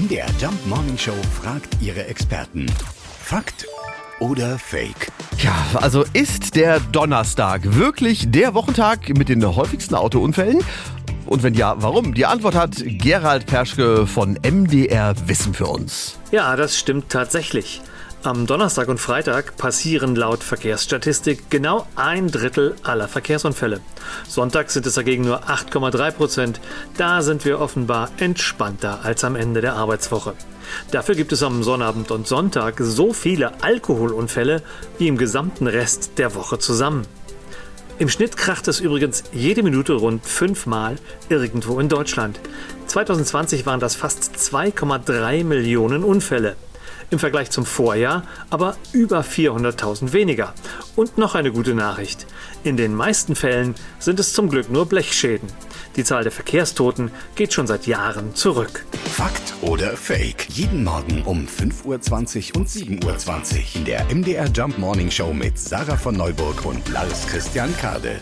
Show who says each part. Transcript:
Speaker 1: MDR Jump Morning Show fragt ihre Experten. Fakt oder Fake?
Speaker 2: Ja, also ist der Donnerstag wirklich der Wochentag mit den häufigsten Autounfällen? Und wenn ja, warum? Die Antwort hat Gerald Perschke von MDR Wissen für uns.
Speaker 3: Ja, das stimmt tatsächlich. Am Donnerstag und Freitag passieren laut Verkehrsstatistik genau ein Drittel aller Verkehrsunfälle. Sonntag sind es dagegen nur 8,3 Prozent. Da sind wir offenbar entspannter als am Ende der Arbeitswoche. Dafür gibt es am Sonnabend und Sonntag so viele Alkoholunfälle wie im gesamten Rest der Woche zusammen. Im Schnitt kracht es übrigens jede Minute rund fünfmal irgendwo in Deutschland. 2020 waren das fast 2,3 Millionen Unfälle. Im Vergleich zum Vorjahr aber über 400.000 weniger. Und noch eine gute Nachricht. In den meisten Fällen sind es zum Glück nur Blechschäden. Die Zahl der Verkehrstoten geht schon seit Jahren zurück.
Speaker 1: Fakt oder Fake? Jeden Morgen um 5.20 Uhr und 7.20 Uhr in der MDR Jump Morning Show mit Sarah von Neuburg und Lars Christian Kade.